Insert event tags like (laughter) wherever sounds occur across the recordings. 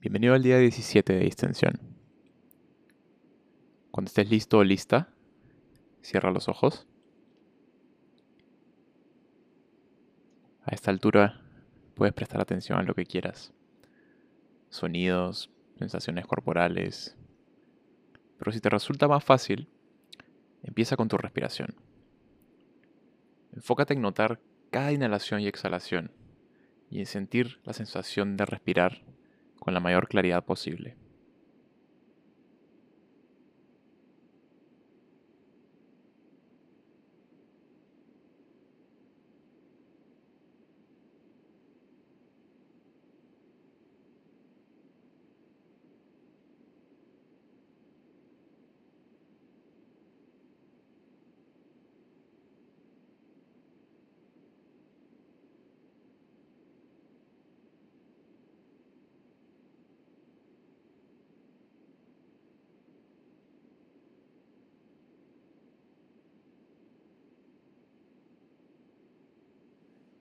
Bienvenido al día 17 de distensión. Cuando estés listo o lista, cierra los ojos. A esta altura puedes prestar atención a lo que quieras. Sonidos, sensaciones corporales. Pero si te resulta más fácil, empieza con tu respiración. Enfócate en notar cada inhalación y exhalación y en sentir la sensación de respirar con la mayor claridad posible.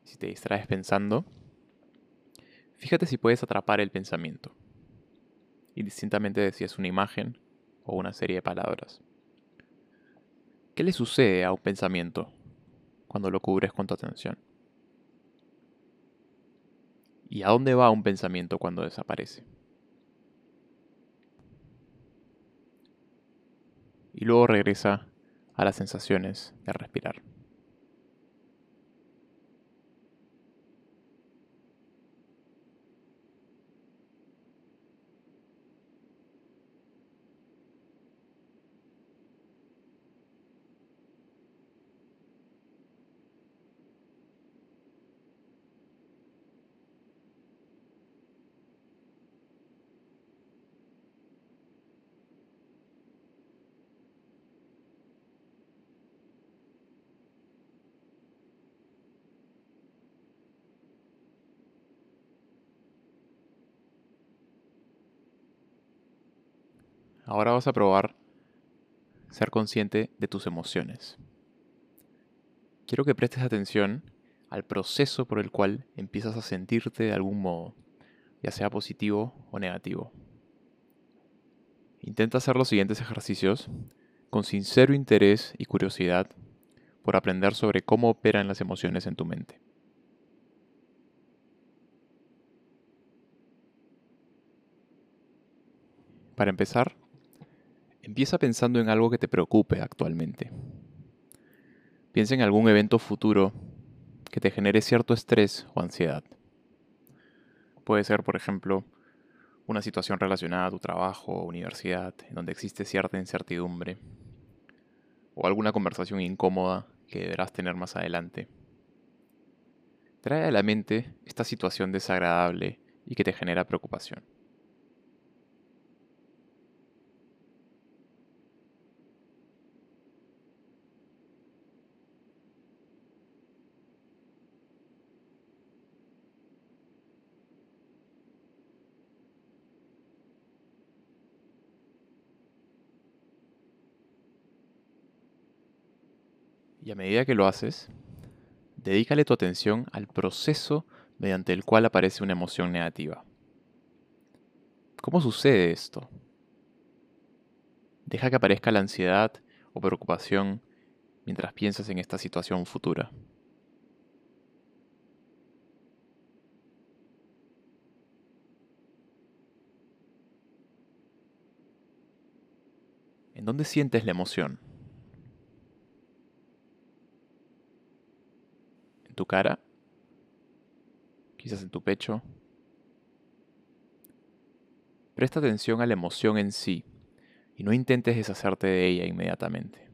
Si te distraes pensando, fíjate si puedes atrapar el pensamiento, indistintamente de si es una imagen o una serie de palabras. ¿Qué le sucede a un pensamiento cuando lo cubres con tu atención? ¿Y a dónde va un pensamiento cuando desaparece? Y luego regresa a las sensaciones de respirar. Ahora vas a probar ser consciente de tus emociones. Quiero que prestes atención al proceso por el cual empiezas a sentirte de algún modo, ya sea positivo o negativo. Intenta hacer los siguientes ejercicios con sincero interés y curiosidad por aprender sobre cómo operan las emociones en tu mente. Para empezar, Empieza pensando en algo que te preocupe actualmente. Piensa en algún evento futuro que te genere cierto estrés o ansiedad. Puede ser, por ejemplo, una situación relacionada a tu trabajo o universidad en donde existe cierta incertidumbre, o alguna conversación incómoda que deberás tener más adelante. Trae a la mente esta situación desagradable y que te genera preocupación. Y a medida que lo haces, dedícale tu atención al proceso mediante el cual aparece una emoción negativa. ¿Cómo sucede esto? Deja que aparezca la ansiedad o preocupación mientras piensas en esta situación futura. ¿En dónde sientes la emoción? Tu cara, quizás en tu pecho. Presta atención a la emoción en sí y no intentes deshacerte de ella inmediatamente.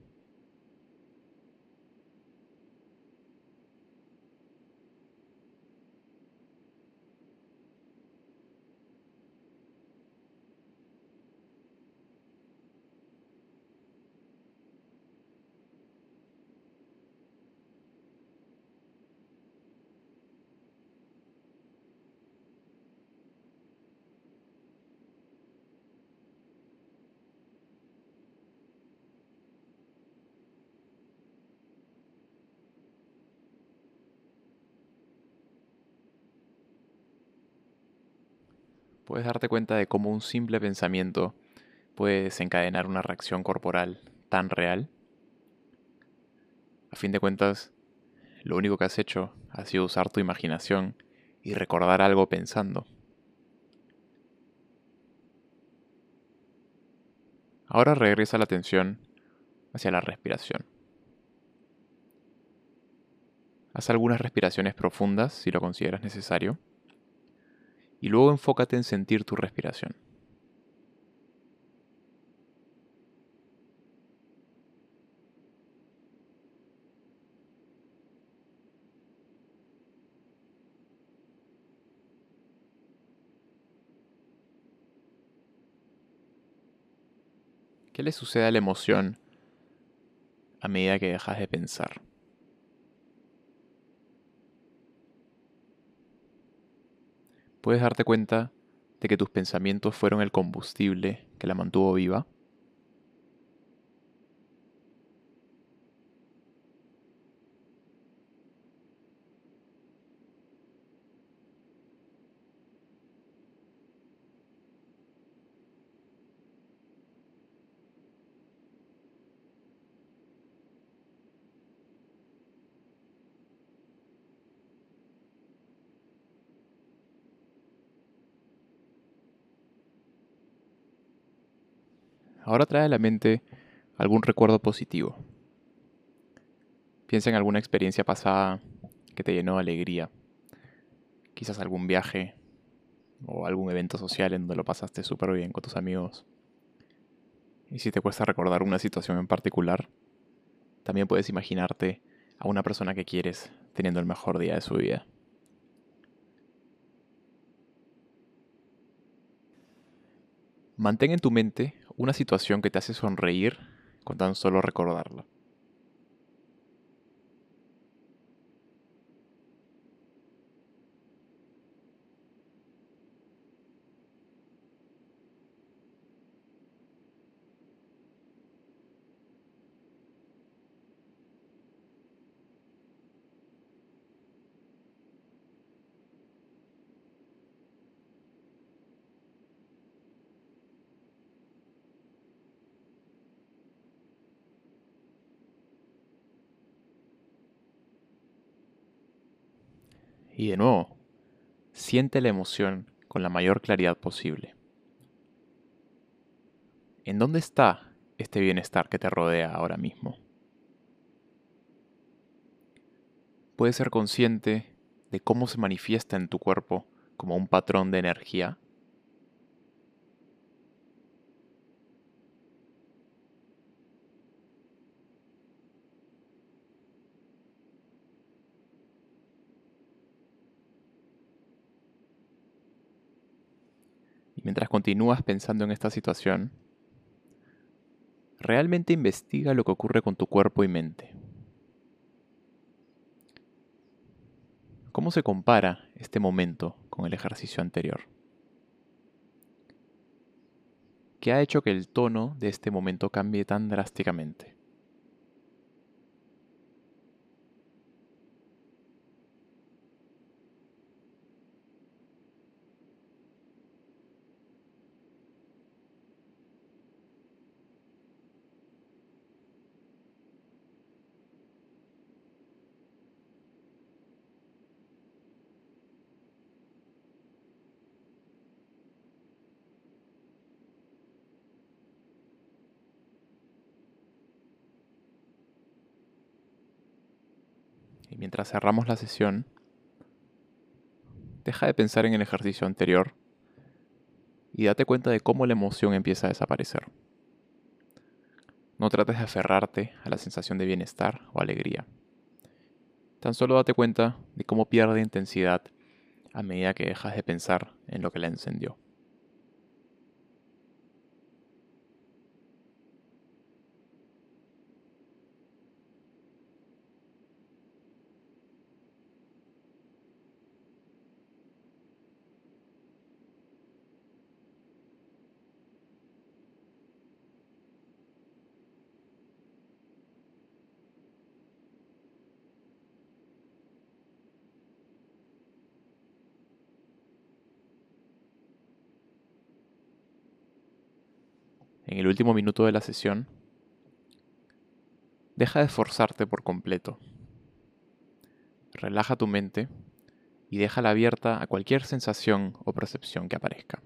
Puedes darte cuenta de cómo un simple pensamiento puede desencadenar una reacción corporal tan real. A fin de cuentas, lo único que has hecho ha sido usar tu imaginación y recordar algo pensando. Ahora regresa la atención hacia la respiración. Haz algunas respiraciones profundas si lo consideras necesario y luego enfócate en sentir tu respiración. ¿Qué le sucede a la emoción a medida que dejas de pensar? Puedes darte cuenta de que tus pensamientos fueron el combustible que la mantuvo viva. Ahora trae a la mente algún recuerdo positivo. Piensa en alguna experiencia pasada que te llenó de alegría. Quizás algún viaje o algún evento social en donde lo pasaste súper bien con tus amigos. Y si te cuesta recordar una situación en particular, también puedes imaginarte a una persona que quieres teniendo el mejor día de su vida. Mantén en tu mente una situación que te hace sonreír con tan solo recordarla. Y de nuevo, siente la emoción con la mayor claridad posible. ¿En dónde está este bienestar que te rodea ahora mismo? Puedes ser consciente de cómo se manifiesta en tu cuerpo como un patrón de energía mientras continúas pensando en esta situación, realmente investiga lo que ocurre con tu cuerpo y mente. ¿Cómo se compara este momento con el ejercicio anterior? ¿Qué ha hecho que el tono de este momento cambie tan drásticamente? Mientras cerramos la sesión, deja de pensar en el ejercicio anterior y date cuenta de cómo la emoción empieza a desaparecer. No trates de aferrarte a la sensación de bienestar o alegría. Tan solo date cuenta de cómo pierde intensidad a medida que dejas de pensar en lo que la encendió. En el último minuto de la sesión, deja de esforzarte por completo. Relaja tu mente y déjala abierta a cualquier sensación o percepción que aparezca.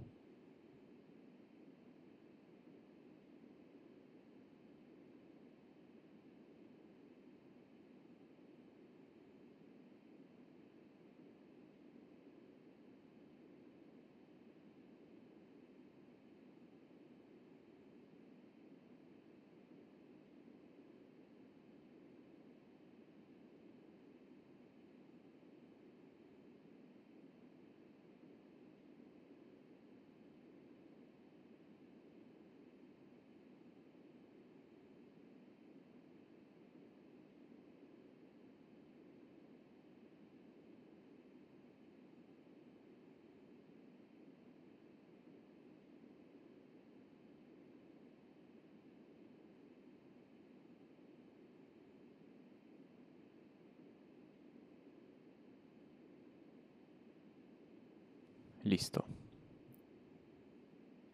Listo.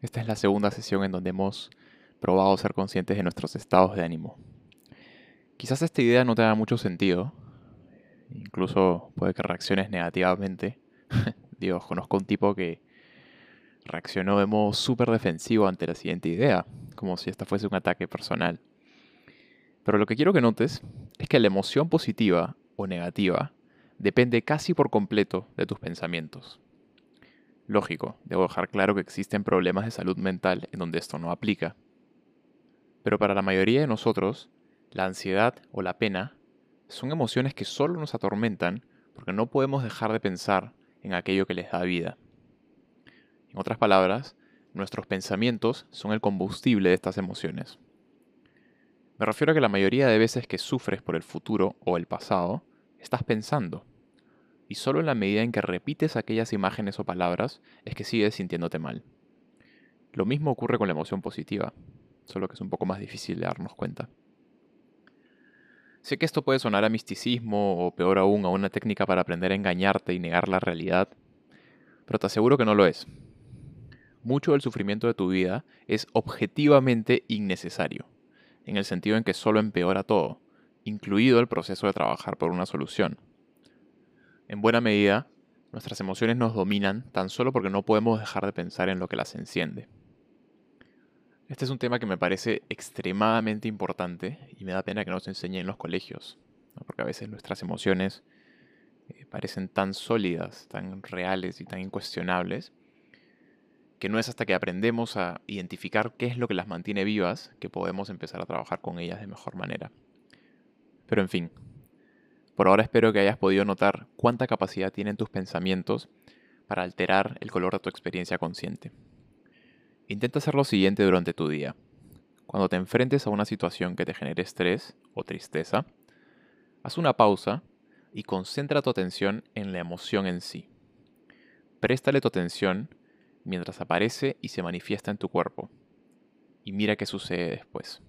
Esta es la segunda sesión en donde hemos probado ser conscientes de nuestros estados de ánimo. Quizás esta idea no te haga mucho sentido, incluso puede que reacciones negativamente. (laughs) Digo, conozco un tipo que reaccionó de modo súper defensivo ante la siguiente idea, como si esta fuese un ataque personal. Pero lo que quiero que notes es que la emoción positiva o negativa depende casi por completo de tus pensamientos. Lógico, debo dejar claro que existen problemas de salud mental en donde esto no aplica. Pero para la mayoría de nosotros, la ansiedad o la pena son emociones que solo nos atormentan porque no podemos dejar de pensar en aquello que les da vida. En otras palabras, nuestros pensamientos son el combustible de estas emociones. Me refiero a que la mayoría de veces que sufres por el futuro o el pasado, estás pensando y solo en la medida en que repites aquellas imágenes o palabras es que sigues sintiéndote mal. Lo mismo ocurre con la emoción positiva, solo que es un poco más difícil de darnos cuenta. Sé que esto puede sonar a misticismo o peor aún a una técnica para aprender a engañarte y negar la realidad, pero te aseguro que no lo es. Mucho del sufrimiento de tu vida es objetivamente innecesario, en el sentido en que solo empeora todo, incluido el proceso de trabajar por una solución. En buena medida, nuestras emociones nos dominan tan solo porque no podemos dejar de pensar en lo que las enciende. Este es un tema que me parece extremadamente importante y me da pena que no se enseñe en los colegios, porque a veces nuestras emociones eh, parecen tan sólidas, tan reales y tan incuestionables, que no es hasta que aprendemos a identificar qué es lo que las mantiene vivas que podemos empezar a trabajar con ellas de mejor manera. Pero en fin, por ahora espero que hayas podido notar cuánta capacidad tienen tus pensamientos para alterar el color de tu experiencia consciente. Intenta hacer lo siguiente durante tu día. Cuando te enfrentes a una situación que te genere estrés o tristeza, haz una pausa y concentra tu atención en la emoción en sí. Préstale tu atención mientras aparece y se manifiesta en tu cuerpo y mira qué sucede después.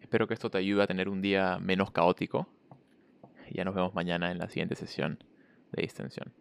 Espero que esto te ayude a tener un día menos caótico ya nos vemos mañana en la siguiente sesión de distensión.